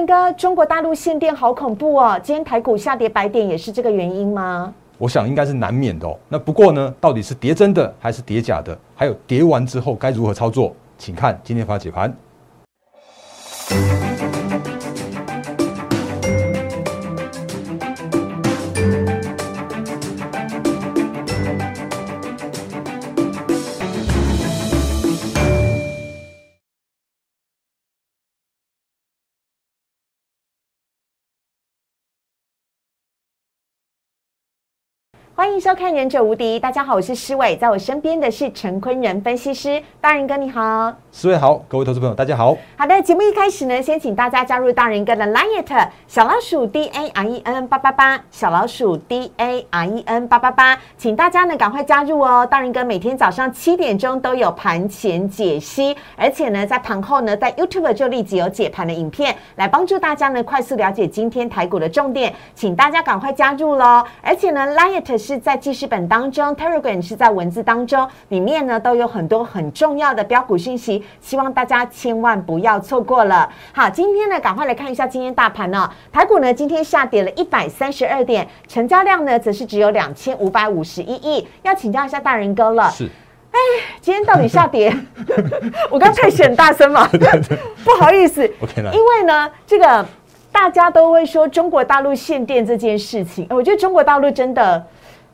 仁哥，中国大陆限电好恐怖哦！今天台股下跌百点，也是这个原因吗？我想应该是难免的哦。那不过呢，到底是跌真的还是跌假的？还有跌完之后该如何操作？请看今天发解盘。欢迎收看《忍者无敌》，大家好，我是施伟，在我身边的是陈坤仁分析师，大人哥你好，施伟好，各位投资朋友大家好。好的，节目一开始呢，先请大家加入大人哥的 Line 小老鼠 D A R E N 八八八，小老鼠 D A R E N 八八八，请大家呢赶快加入哦。大人哥每天早上七点钟都有盘前解析，而且呢在盘后呢在 YouTube 就立即有解盘的影片，来帮助大家呢快速了解今天台股的重点，请大家赶快加入喽。而且呢 Line 是。是在记事本当中，Telegram 是在文字当中，里面呢都有很多很重要的标股讯息，希望大家千万不要错过了。好，今天呢，赶快来看一下今天大盘呢，台股呢今天下跌了一百三十二点，成交量呢则是只有两千五百五十一亿。要请教一下大人哥了，是，哎，今天到底下跌？我刚才选大声嘛，不好意思因为呢这个大家都会说中国大陆限电这件事情，我觉得中国大陆真的。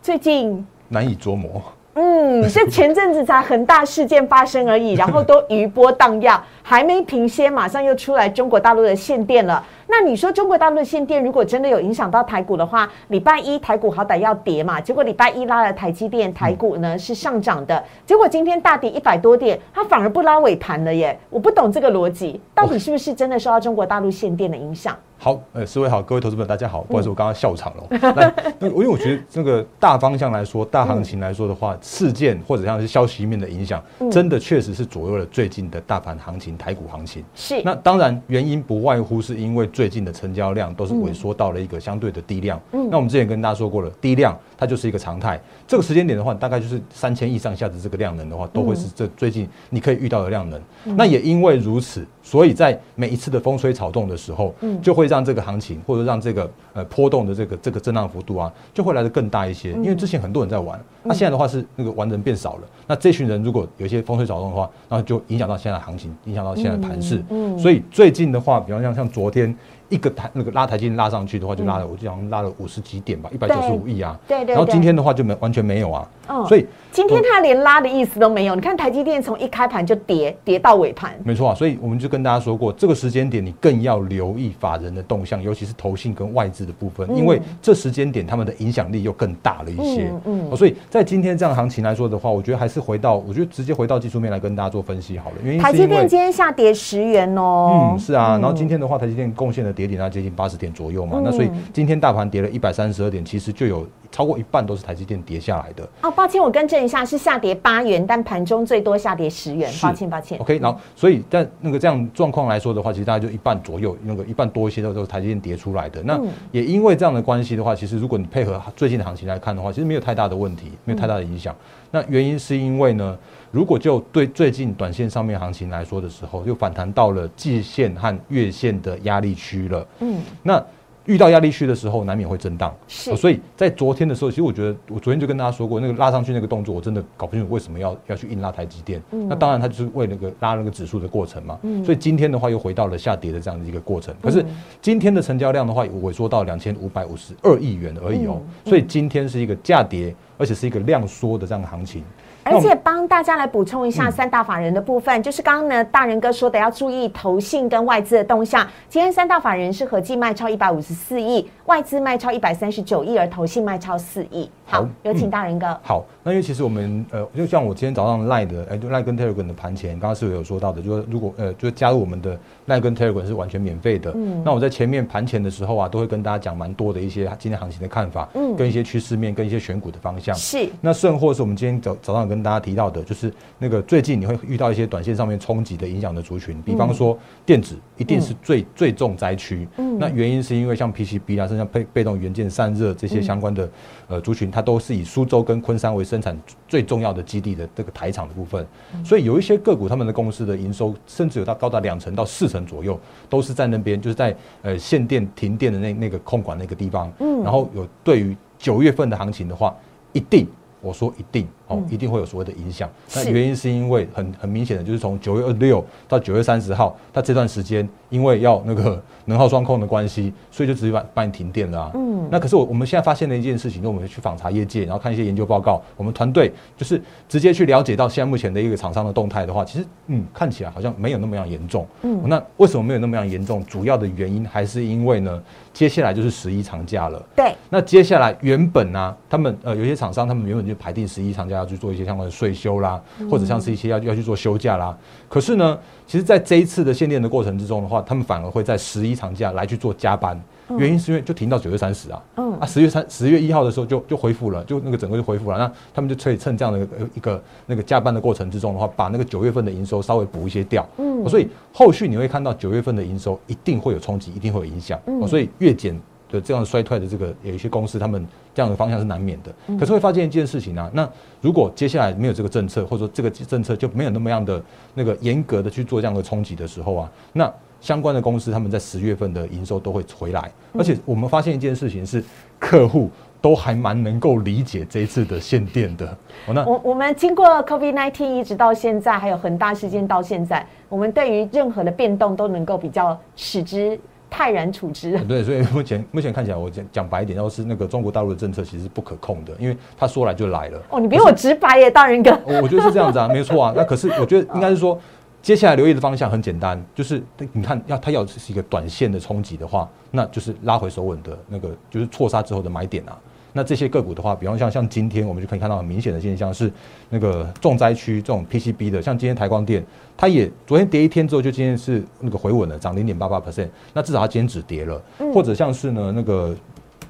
最近难以捉摸，嗯，是前阵子才恒大事件发生而已，然后都余波荡漾，还没平歇，马上又出来中国大陆的限电了。那你说中国大陆的限电如果真的有影响到台股的话，礼拜一台股好歹要跌嘛，结果礼拜一拉了台积电，台股呢是上涨的，结果今天大跌一百多点，它反而不拉尾盘了耶，我不懂这个逻辑，到底是不是真的受到中国大陆限电的影响？好，呃，四位好，各位投资者大家好，不好意思，我刚刚笑场了。那 因为我觉得这个大方向来说，大行情来说的话，事件或者像是消息面的影响，真的确实是左右了最近的大盘行情、台股行情。是。那当然原因不外乎是因为最近的成交量都是萎缩到了一个相对的低量。嗯。那我们之前跟大家说过了，低量它就是一个常态。这个时间点的话，大概就是三千亿上下的这个量能的话，都会是这最近你可以遇到的量能。那也因为如此，所以在每一次的风吹草动的时候，嗯，就会让这个行情或者让这个呃波动的这个这个震荡幅度啊，就会来的更大一些。因为之前很多人在玩，那现在的话是那个玩人变少了。那这群人如果有一些风吹草动的话，然后就影响到现在行情，影响到现在盘势。嗯，所以最近的话，比方像像昨天。一个台那个拉台金拉上去的话，就拉了，我就想拉了五十几点吧，一百九十五亿啊。对对。然后今天的话就没完全没有啊。嗯。所以今天它连拉的意思都没有。你看台积电从一开盘就跌，跌到尾盘。没错啊，所以我们就跟大家说过，这个时间点你更要留意法人的动向，尤其是投信跟外资的部分，因为这时间点他们的影响力又更大了一些。嗯嗯。所以在今天这样行情来说的话，我觉得还是回到，我觉得直接回到技术面来跟大家做分析好了。因为台积电今天下跌十元哦。嗯，是啊。然后今天的话，台积电贡献的跌点啊接近八十。点左右嘛，那所以今天大盘跌了一百三十二点，其实就有超过一半都是台积电跌下来的。哦，抱歉，我更正一下，是下跌八元，但盘中最多下跌十元。抱歉，抱歉。OK，然后所以在那个这样状况来说的话，其实大概就一半左右，那个一半多一些都都是台积电跌出来的。那也因为这样的关系的话，其实如果你配合最近的行情来看的话，其实没有太大的问题，没有太大的影响。那原因是因为呢，如果就对最近短线上面行情来说的时候，又反弹到了季线和月线的压力区了。嗯，那。遇到压力区的时候，难免会震荡。是，所以在昨天的时候，其实我觉得，我昨天就跟大家说过，那个拉上去那个动作，我真的搞不清楚为什么要要去硬拉台积电。嗯那当然，它就是为那个拉那个指数的过程嘛。嗯所以今天的话，又回到了下跌的这样的一个过程。可是今天的成交量的话，萎缩到两千五百五十二亿元而已哦。所以今天是一个价跌，而且是一个量缩的这样的行情。而且帮大家来补充一下三大法人的部分，就是刚刚呢大人哥说的要注意投信跟外资的动向。今天三大法人是合计卖超一百五十四亿，外资卖超一百三十九亿，而投信卖超四亿。好，有请大人哥。好，那因为其实我们呃，就像我今天早上赖的，哎，就赖跟 Telegram 的盘前，刚刚是有说到的，就说如果呃，就加入我们的赖跟 Telegram 是完全免费的。嗯。那我在前面盘前的时候啊，都会跟大家讲蛮多的一些今天行情的看法，嗯，跟一些趋势面，跟一些选股的方向。是。那甚或是我们今天早早上跟大家提到的，就是那个最近你会遇到一些短线上面冲击的影响的族群，比方说电子一定是最最重灾区。嗯。那原因是因为像 PCB 啊，甚至被被动元件散热这些相关的呃族群。它都是以苏州跟昆山为生产最重要的基地的这个台厂的部分，所以有一些个股他们的公司的营收甚至有到高达两成到四成左右，都是在那边，就是在呃限电停电的那那个控管那个地方，嗯，然后有对于九月份的行情的话，一定。我说一定哦，一定会有所谓的影响。那原因是因为很很明显的，就是从九月二十六到九月三十号，它这段时间因为要那个能耗双控的关系，所以就直接把把你停电了啊。嗯。那可是我我们现在发现的一件事情，就我们去访查业界，然后看一些研究报告，我们团队就是直接去了解到现在目前的一个厂商的动态的话，其实嗯看起来好像没有那么样严重。嗯。那为什么没有那么样严重？主要的原因还是因为呢，接下来就是十一长假了。对。那接下来原本呢，他们呃有些厂商他们原本就排定十一长假要去做一些相关的税休啦，或者像是一些要要去做休假啦。可是呢，其实在这一次的限电的过程之中的话，他们反而会在十一长假来去做加班。原因是因为就停到九月三十啊，嗯啊十月三十月一号的时候就就恢复了，就那个整个就恢复了。那他们就可以趁这样的一个那个加班的过程之中的话，把那个九月份的营收稍微补一些掉。嗯，所以后续你会看到九月份的营收一定会有冲击，一定会有影响。嗯，所以月减。的这样衰退的这个有一些公司，他们这样的方向是难免的。可是会发现一件事情啊，那如果接下来没有这个政策，或者说这个政策就没有那么样的那个严格的去做这样的冲击的时候啊，那相关的公司他们在十月份的营收都会回来。而且我们发现一件事情是，客户都还蛮能够理解这一次的限电的。那我我们经过 COVID nineteen 一直到现在，还有恒大事件到现在，我们对于任何的变动都能够比较使之。泰然处之。对，所以目前目前看起来，我讲讲白一点，要是那个中国大陆的政策其实是不可控的，因为他说来就来了。哦，你比我直白耶，大人哥。我觉得是这样子啊，没错啊。那可是我觉得应该是说，接下来留意的方向很简单，就是你看要它要是一个短线的冲击的话，那就是拉回手稳的那个，就是错杀之后的买点啊。那这些个股的话，比方像像今天我们就可以看到很明显的现象是，那个重灾区这种 PCB 的，像今天台光电，它也昨天跌一天之后，就今天是那个回稳了，涨零点八八 percent，那至少它今天止跌了，或者像是呢那个。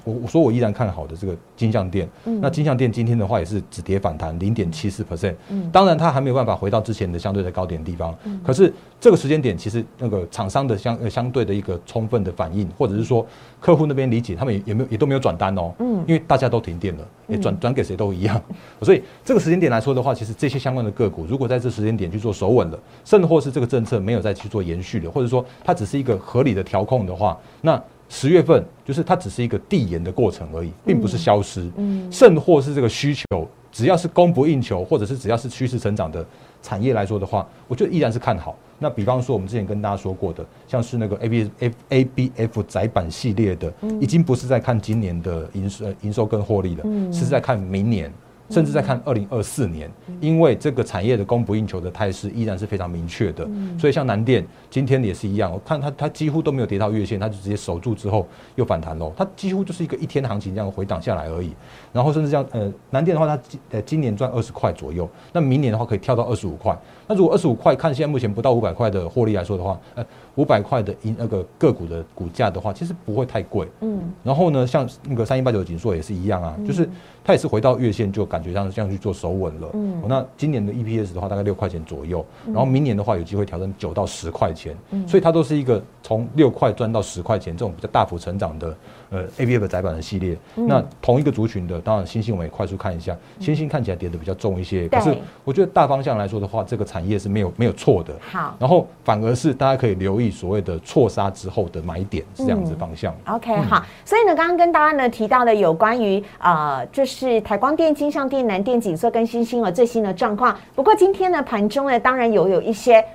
我我说我依然看好的这个金项店，那金项店今天的话也是止跌反弹零点七四 percent，当然它还没有办法回到之前的相对的高点地方，嗯。可是这个时间点其实那个厂商的相呃相对的一个充分的反应，或者是说客户那边理解，他们也也没有也都没有转单哦，嗯，因为大家都停电了，也转转给谁都一样，所以这个时间点来说的话，其实这些相关的个股，如果在这时间点去做守稳了，甚或是这个政策没有再去做延续的，或者说它只是一个合理的调控的话，那。十月份就是它只是一个递延的过程而已，并不是消失。嗯，甚或是这个需求，只要是供不应求，或者是只要是趋势成长的产业来说的话，我觉得依然是看好。那比方说，我们之前跟大家说过的，像是那个 A B F A B F 窄板系列的，已经不是在看今年的营收营收跟获利了，是在看明年。甚至在看二零二四年，因为这个产业的供不应求的态势依然是非常明确的，所以像南电今天也是一样，我看它它几乎都没有跌到月线，它就直接守住之后又反弹喽，它几乎就是一个一天的行情这样回档下来而已。然后甚至像呃南电的话，它呃今年赚二十块左右，那明年的话可以跳到二十五块。那如果二十五块，看现在目前不到五百块的获利来说的话，呃，五百块的银那个个股的股价的话，其实不会太贵。嗯。然后呢，像那个三一八九的锦硕也是一样啊，就是它也是回到月线，就感觉上这样去做手稳了。嗯。那今年的 EPS 的话，大概六块钱左右，然后明年的话有机会调整九到十块钱。嗯。所以它都是一个从六块赚到十块钱这种比较大幅成长的呃 A B F 窄板的系列。那同一个族群的，当然星星我们也快速看一下，星星看起来跌的比较重一些，可是我觉得大方向来说的话，这个产产业是没有没有错的，好，然后反而是大家可以留意所谓的错杀之后的买点是这样子方向。OK，好，所以呢，刚刚跟大家呢提到的有关于呃，就是台光电、金像电、南电、景色跟星星的最新的状况。不过今天呢，盘中呢，当然有有一些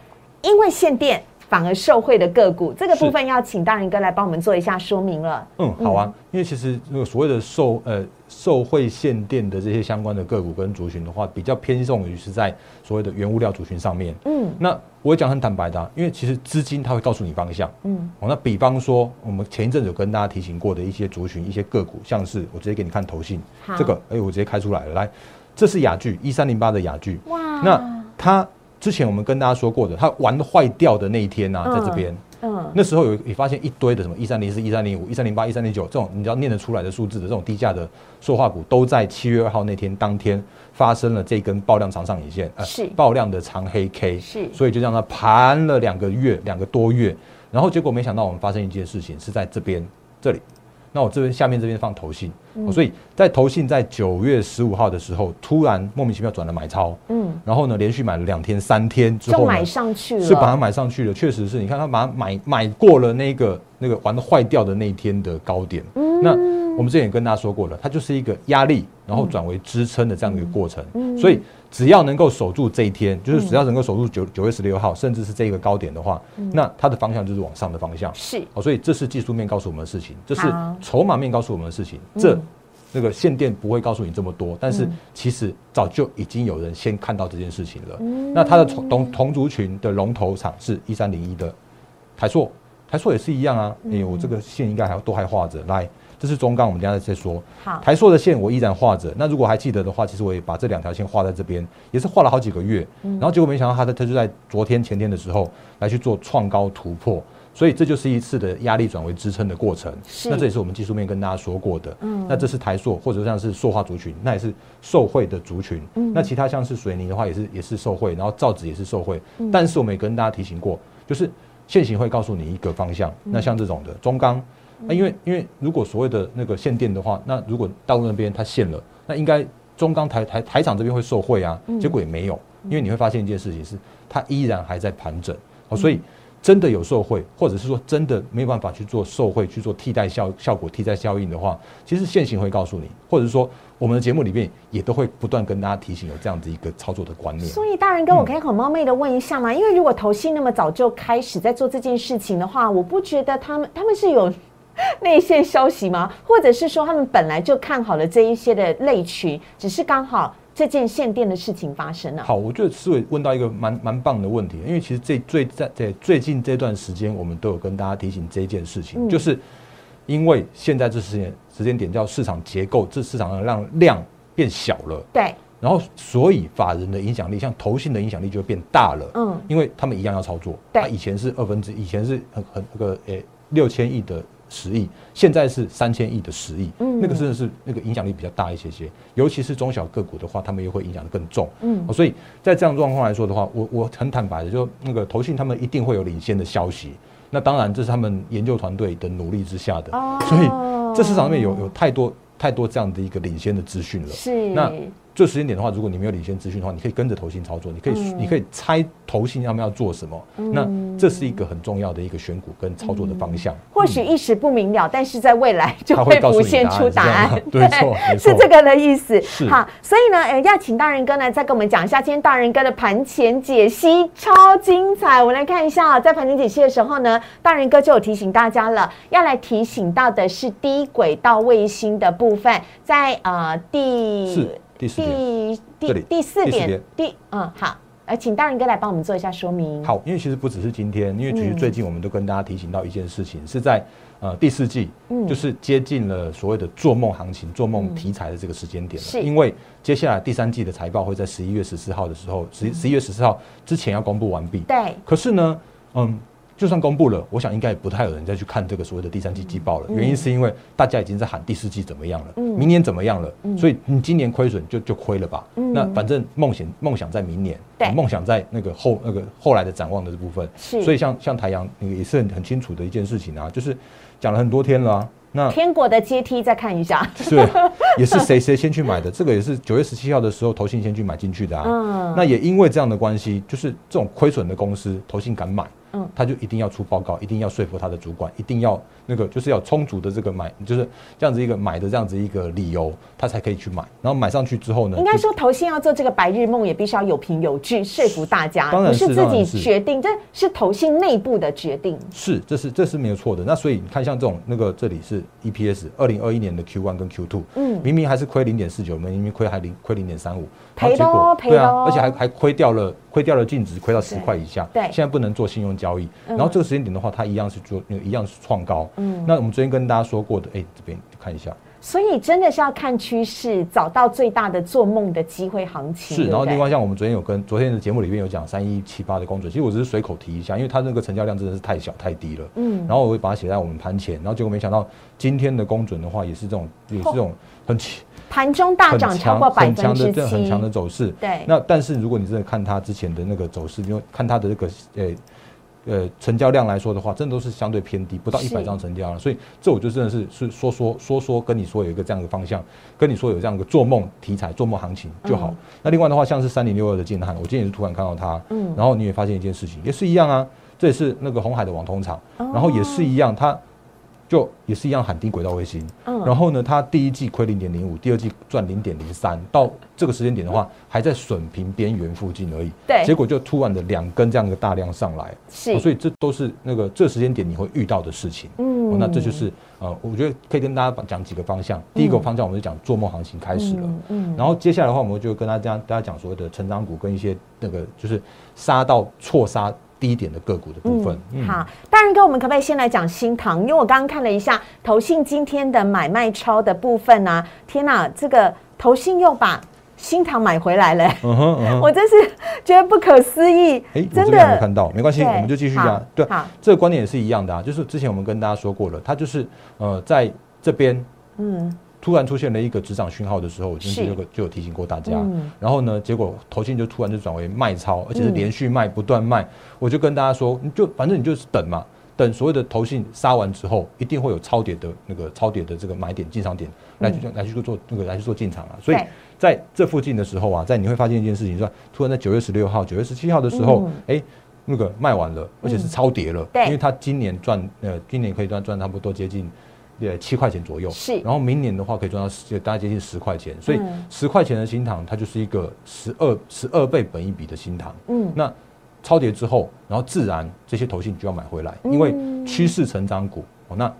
因为限电反而受惠的个股，这个部分要请大人哥来帮我们做一下说明了。嗯，好啊，因为其实那个所谓的受呃。受惠限电的这些相关的个股跟族群的话，比较偏重于是在所谓的原物料族群上面。嗯，那我讲很坦白的，因为其实资金它会告诉你方向。嗯，哦，那比方说我们前一阵有跟大家提醒过的一些族群、一些个股，像是我直接给你看头信，这个，哎，我直接开出来了，来，这是雅聚一三零八的雅聚。哇，那它之前我们跟大家说过的，它玩坏掉的那一天呢，在这边。嗯，那时候有也发现一堆的什么一三零四、一三零五、一三零八、一三零九这种你只要念得出来的数字的这种低价的塑化股，都在七月二号那天当天发生了这根爆量长上影线，呃，是。爆量的长黑 K，是，所以就让它盘了两个月，两个多月，然后结果没想到我们发生一件事情是在这边这里，那我这边下面这边放投信，所以在投信在九月十五号的时候，突然莫名其妙转了买超，嗯，然后呢连续买了两天三天之后就买上去了，是把它买上去了，确实是你看他把它买买过了那个那个玩的坏掉的那一天的高点，嗯，那我们之前也跟大家说过了，它就是一个压力，然后转为支撑的这样的一个过程，嗯，所以只要能够守住这一天，就是只要能够守住九九月十六号，甚至是这个高点的话，那它的方向就是往上的方向，是，哦，所以这是技术面告诉我们的事情，这是。筹码面告诉我们的事情，这那个限电不会告诉你这么多，但是其实早就已经有人先看到这件事情了。那它的同同同族群的龙头厂是一三零一的台硕，台硕也是一样啊。哎，我这个线应该还都还画着。来，这是中钢，我们等下再说。好，台塑的线我依然画着。那如果还记得的话，其实我也把这两条线画在这边，也是画了好几个月。然后结果没想到它的它就在昨天前天的时候来去做创高突破。所以这就是一次的压力转为支撑的过程。那这也是我们技术面跟大家说过的。嗯。那这是台塑或者像是塑化族群，那也是受惠的族群。嗯。那其他像是水泥的话，也是也是受惠，然后造纸也是受惠。嗯。但是我们也跟大家提醒过，就是现行会告诉你一个方向。那像这种的中钢，那因为因为如果所谓的那个限电的话，那如果大陆那边它限了，那应该中钢台台台厂这边会受惠啊。结果也没有，因为你会发现一件事情是，它依然还在盘整。哦，所以。真的有受贿，或者是说真的没有办法去做受贿、去做替代效效果、替代效应的话，其实现行会告诉你，或者是说我们的节目里面也都会不断跟大家提醒有这样子一个操作的观念。所以大人跟我可以很冒昧的问一下吗？因为如果投信那么早就开始在做这件事情的话，我不觉得他们他们是有 内线消息吗？或者是说他们本来就看好了这一些的类群，只是刚好。这件限电的事情发生了。好，我觉得思伟问到一个蛮蛮棒的问题，因为其实这最在在最近这段时间，我们都有跟大家提醒这件事情，就是因为现在这时间时间点叫市场结构，这市场上让量变小了，对，然后所以法人的影响力，像投信的影响力就会变大了，嗯，因为他们一样要操作，对，以前是二分之，以前是很很那个诶六千亿的。十亿，现在是三千亿的十亿，嗯，那个真的是那个影响力比较大一些些，尤其是中小个股的话，他们又会影响的更重，嗯，所以在这样状况来说的话，我我很坦白的，就那个投信他们一定会有领先的消息，那当然这是他们研究团队的努力之下的，所以这市场上面有有太多太多这样的一个领先的资讯了，是。那。这时间点的话，如果你没有领先资讯的话，你可以跟着投信操作，你可以你可以猜投信他们要做什么。那这是一个很重要的一个选股跟操作的方向。或许一时不明了，但是在未来就会浮现出答案。对，是这个的意思。好，所以呢，呃，要请大人哥呢再跟我们讲一下今天大人哥的盘前解析，超精彩。我们来看一下，在盘前解析的时候呢，大人哥就有提醒大家了，要来提醒到的是低轨道卫星的部分，在呃第。第第第四点，第嗯好，呃，请大人哥来帮我们做一下说明。好，因为其实不只是今天，因为其实最近我们都跟大家提醒到一件事情，是在呃第四季，嗯，就是接近了所谓的做梦行情、做梦题材的这个时间点了。是，因为接下来第三季的财报会在十一月十四号的时候，十十一月十四号之前要公布完毕。对。可是呢，嗯。就算公布了，我想应该也不太有人再去看这个所谓的第三季季报了。原因是因为大家已经在喊第四季怎么样了，明年怎么样了，所以你今年亏损就就亏了吧。那反正梦想梦想在明年，梦想在那个后那个后来的展望的这部分。所以像像台阳也是很很清楚的一件事情啊，就是讲了很多天了。那天国的阶梯再看一下，是也是谁谁先去买的？这个也是九月十七号的时候投信先去买进去的啊。嗯，那也因为这样的关系，就是这种亏损的公司，投信敢买。嗯，他就一定要出报告，一定要说服他的主管，一定要那个就是要充足的这个买，就是这样子一个买的这样子一个理由，他才可以去买。然后买上去之后呢，应该说投信要做这个白日梦，也必须要有凭有据说服大家，不是自己决定，这是投信内部的决定。是，这是这是没有错的。那所以你看，像这种那个这里是 EPS，二零二一年的 Q one 跟 Q two，嗯，明明还是亏零点四九，明明亏还零亏零点三五，赔多赔多，而且还还亏掉了。亏掉了净值，亏到十块以下。对，现在不能做信用交易。然后这个时间点的话，它一样是做，一样是创高。嗯，那我们昨天跟大家说过的，哎，这边看一下。所以真的是要看趋势，找到最大的做梦的机会行情。是，然后另外像我们昨天有跟昨天的节目里面有讲三一七八的公准，其实我只是随口提一下，因为它那个成交量真的是太小太低了。嗯，然后我会把它写在我们盘前，然后结果没想到今天的公准的话，也是这种，也是这种很奇。盘中大涨超过百分之七，很强的走势。对。那但是如果你真的看它之前的那个走势，因为看它的这个呃呃成交量来说的话，真的都是相对偏低，不到一百张成交量，所以这我就真的是是说说说说跟你说有一个这样的方向，跟你说有这样一个做梦题材、做梦行情就好。嗯那另外的话，像是三零六二的建汉，我今天也是突然看到它，嗯然后你也发现一件事情，也是一样啊，这也是那个红海的网通厂，哦然后也是一样，它就也是一样喊低轨道卫星，嗯。然后呢，它第一季亏零点零五，第二季赚零点零三，到这个时间点的话，还在损平边缘附近而已。对。结果就突然的两根这样的大量上来，是。哦所以这都是那个这时间点你会遇到的事情。嗯。哦，那这就是呃，我觉得可以跟大家讲几个方向。第一个方向我们就讲做梦行情开始了，嗯。然后接下来的话，我们就跟大家大家讲所谓的成长股跟一些那个就是杀到错杀低点的个股的部分。嗯，好，大人哥，我们可不可以先来讲新塘？因为我刚刚看了一下投信今天的买卖超的部分啊，天哪，这个投信又把新塘买回来了、嗯哼嗯哼。我真是觉得不可思议，哎，我真这边还没看。到，没关系，我们就继续好讲。对好，这个观点也是一样的啊，就是之前我们跟大家说过了，它就是呃在这边嗯，突然出现了一个止涨讯号的时候，我今天就有就有提醒过大家。嗯然后呢，结果投信就突然就转为卖超，而且是嗯连续卖，不断卖。我就跟大家说，你就反正你就是等嘛，等所谓的投信杀完之后，一定会有超跌的那个超跌的这个买点进场点来去、来去做那个来去做进场啊。所以在这附近的时候啊，在你会发现一件事情，是吧？突然在九月十六号、九月十七号的时候嗯，哎、那个卖完了，而且是超跌了，对因为它今年赚呃，今年可以赚赚差不多接近呃七块钱左右，是。然后明年的话可以赚到大概接近十块钱，所以嗯。十块钱的新塘它就是一个十二十二倍本一笔的新塘，嗯，那超跌之后，然后自然这些投信就要买回来，因为嗯。趋势成长股哦，那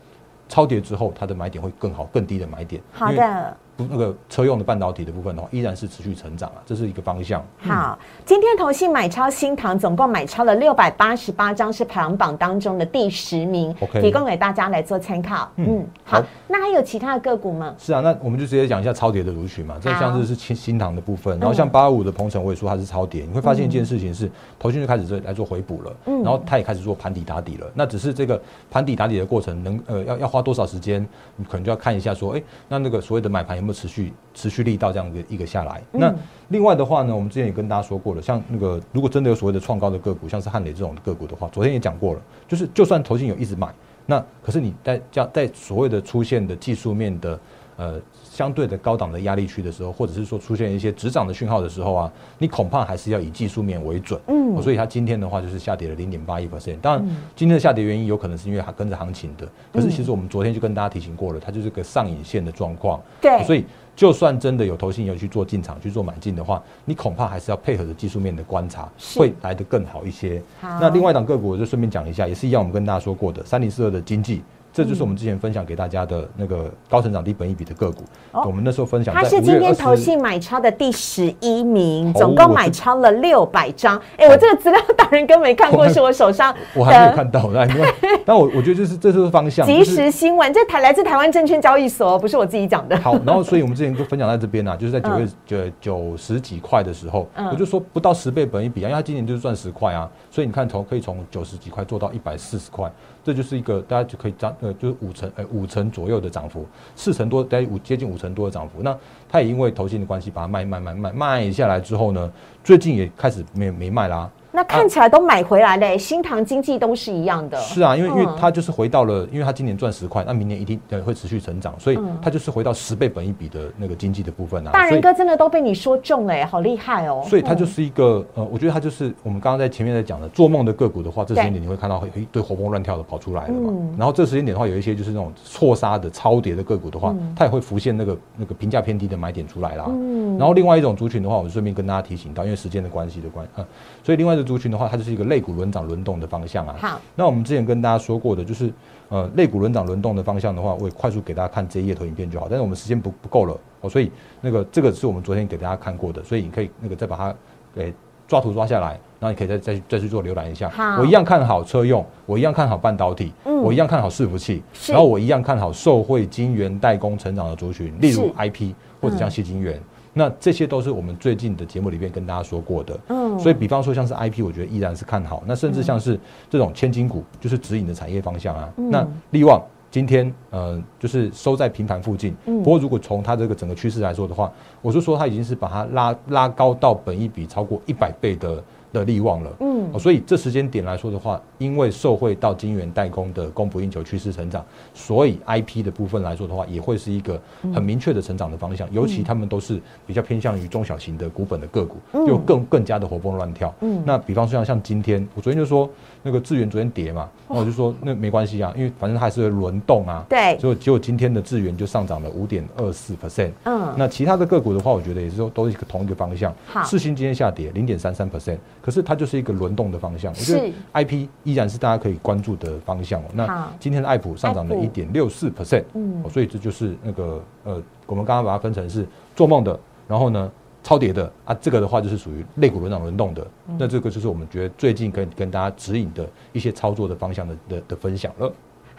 超跌之后它的买点会更好，更低的买点，好的。不那个车用的半导体的部分的话，依然是持续成长啊，这是一个方向。好，今天投信买超新塘，总共买超了六百八十八张，是排行榜当中的第十名 OK 提供给大家来做参考。嗯嗯，好好，那还有其他的个股吗？是啊，那我们就直接讲一下超跌的族群嘛。这好像是是新新塘的部分，嗯然后像八五的鹏程，我也说它是超跌。你会发现一件事情是，投信就开始这来做回补了，嗯然后它也开始做盘底打底了。那只是这个盘底打底的过程能呃要要花多少时间，你可能就要看一下说，哎，那那个所谓的买盘有没有持续持续力道这样一个一个下来。嗯那另外的话呢，我们之前也跟大家说过了，像那个如果真的有所谓的创高的个股，像是汉磊这种个股的话，昨天也讲过了，就是就算投信有一直买。那可是你在这样在所谓的出现的技术面的呃相对的高档的压力区的时候，或者是说出现一些止涨的讯号的时候啊，你恐怕还是要以技术面为准。嗯哦所以它今天的话就是下跌了零点八一 percent。当然，今天的下跌原因有可能是因为它跟着行情的，可是其实我们昨天就跟大家提醒过了，它就是个上影线的状况。对所以就算真的有投信有去做进场去做买进的话，你恐怕还是要配合着技术面的观察，是会来得更好一些。好那另外一档个股我就顺便讲一下，也是一样，我们跟大家说过的三零四二的经济。这就是我们之前分享给大家的那个高成长低本益比的个股。哦我们那时候分享它在5月是今天20投信买超的第十一名，哦总共买超了六百张。哎，我这个资料大人哥没看过，是我手上 我还没有看到，那因为 但我我觉得就是这就是方向，即就是时新闻，这台来自台湾证券交易所，不是我自己讲的。好，然后所以我们之前就分享在这边啊，就是在九月嗯九九十几块的时候，嗯我就说不到十倍本一比啊，因为它今年就是赚十块啊，所以你看从可以从九十几块做到一百四十块，这就是一个大家就可以涨呃就是五成呃五成左右的涨幅，四成多大概五接近五成多的涨幅。那它也因为投信的关系把它卖卖卖卖卖下来之后呢，最近也开始没没卖啦、那看起来都买回来嘞，新塘经济都是一样的。是啊，因为因为嗯它就是回到了，因为它今年赚十块，那明年一定呃会持续成长，所以嗯它就是回到十倍本一比的那个经济的部分啊。大人哥真的都被你说中了耶，好厉害哦！所以它就是一个呃，我觉得它就是我们刚刚在前面在讲的做梦的个股的话，这时间点你会看到会一堆活蹦乱跳的跑出来了嘛。嗯然后这时间点的话，有一些就是那种错杀的超跌的个股的话，嗯它也会浮现那个那个评价偏低的买点出来啦。嗯然后另外一种族群的话，我顺便跟大家提醒到，因为时间的关系的关呃，所以另外族群的话，它就是一个肋骨轮涨轮动的方向啊。好，那我们之前跟大家说过的，就是呃肋骨轮涨轮动的方向的话，我也快速给大家看这一页投影片就好。但是我们时间不不够了哦，所以那个这个是我们昨天给大家看过的，所以你可以那个再把它给抓图抓下来，然后你可以再再再去做浏览一下好。我一样看好车用，我一样看好半导体，嗯我一样看好伺服器，是然后我一样看好受惠晶圆代工成长的族群，例如 IP 或者像细晶圆。那这些都是我们最近的节目里面跟大家说过的，嗯所以比方说像是 IP，我觉得依然是看好。那甚至像是这种千金股，就是指引的产业方向啊。嗯那利旺今天呃就是收在平盘附近，嗯不过如果从它这个整个趋势来说的话，我是说它已经是把它拉拉高到本一比超过一百倍的的利旺了。嗯，所以这时间点来说的话，因为受惠到晶圆代工的供不应求趋势成长，所以 IP 的部分来说的话，也会是一个很明确的成长的方向。尤其他们都是比较偏向于中小型的股本的个股，就更更加的活蹦乱跳。嗯，那比方说像像今天，我昨天就说那个智源昨天跌嘛，那我就说那没关系啊，因为反正它还是会轮动啊。对，所以结果今天的智源就上涨了五点二四 percent。嗯，那其他的个股的话，我觉得也是说都是一个同一个方向。好，世新今天下跌零点三三 percent，可是它就是一个轮动的方向。我觉得 IP 依然是大家可以关注的方向哦。那今天的爱普上涨了一点六四 percent，嗯，所以这就是那个呃，我们刚刚把它分成是做梦的，然后呢超跌的啊，这个的话就是属于肋骨轮涨轮动的。那这个就是我们觉得最近可以跟大家指引的一些操作的方向的的的分享了。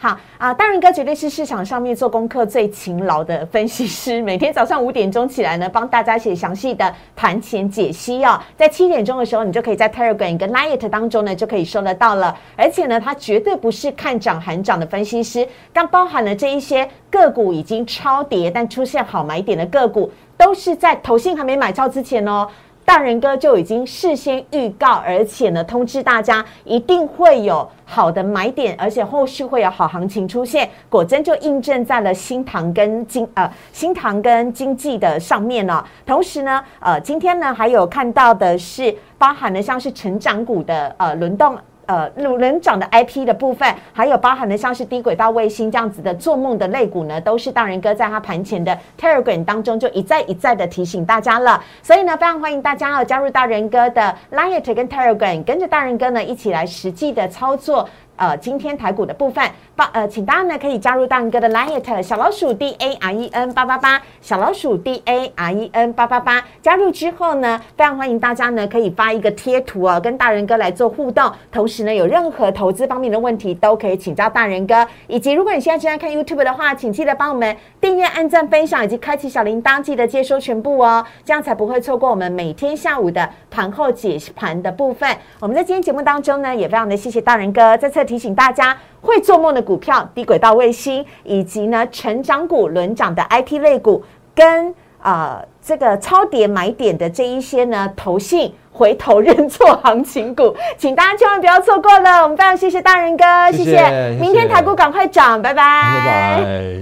好啊，大仁哥绝对是市场上面做功课最勤劳的分析师。每天早上五点钟起来呢，帮大家写详细的盘前解析哦。在七点钟的时候，你就可以在 Telegram 跟 Lite 当中呢，就可以收得到了。而且呢，他绝对不是看涨喊涨的分析师，但包含了这一些个股已经超跌但出现好买点的个股，都是在投信还没买超之前哦。大人哥就已经事先预告，而且呢通知大家一定会有好的买点，而且后续会有好行情出现。果真就印证在了新塘跟经呃新塘跟经济的上面呢。同时呢，呃今天呢还有看到的是包含了像是成长股的呃轮动。呃，鲁能长的 IP 的部分，还有包含的像是低轨道卫星这样子的做梦的类股呢，都是大人哥在他盘前的 Telegram 当中就一再一再的提醒大家了。所以呢，非常欢迎大家要加入大人哥的 Line 跟 Telegram，跟着大人哥呢一起来实际的操作。呃，今天台股的部分，报呃，请大家呢可以加入大仁哥的 Line 小老鼠 D A R E N 八八八，小老鼠 D A R E N 八八八。加入之后呢，非常欢迎大家呢可以发一个贴图哦，跟大仁哥来做互动。同时呢，有任何投资方面的问题都可以请教大仁哥。以及如果你现在正在看 YouTube 的话，请记得帮我们订阅、按赞、分享以及开启小铃铛，记得接收全部哦，这样才不会错过我们每天下午的盘后解盘的部分。我们在今天节目当中呢，也非常的谢谢大仁哥再次。提醒大家，会做梦的股票、低轨道卫星，以及呢成长股轮涨的 IT 类股，跟啊这个超跌买点的这一些呢投信回头认错行情股，请大家千万不要错过了。我们非常谢谢大人哥，谢谢。明天台股赶快涨，拜拜，拜拜。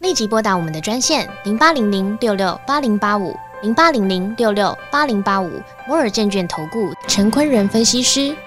立即拨打我们的专线零八零零六六八零八五。零八零零六六八零八五摩尔证券投顾陈坤仁分析师，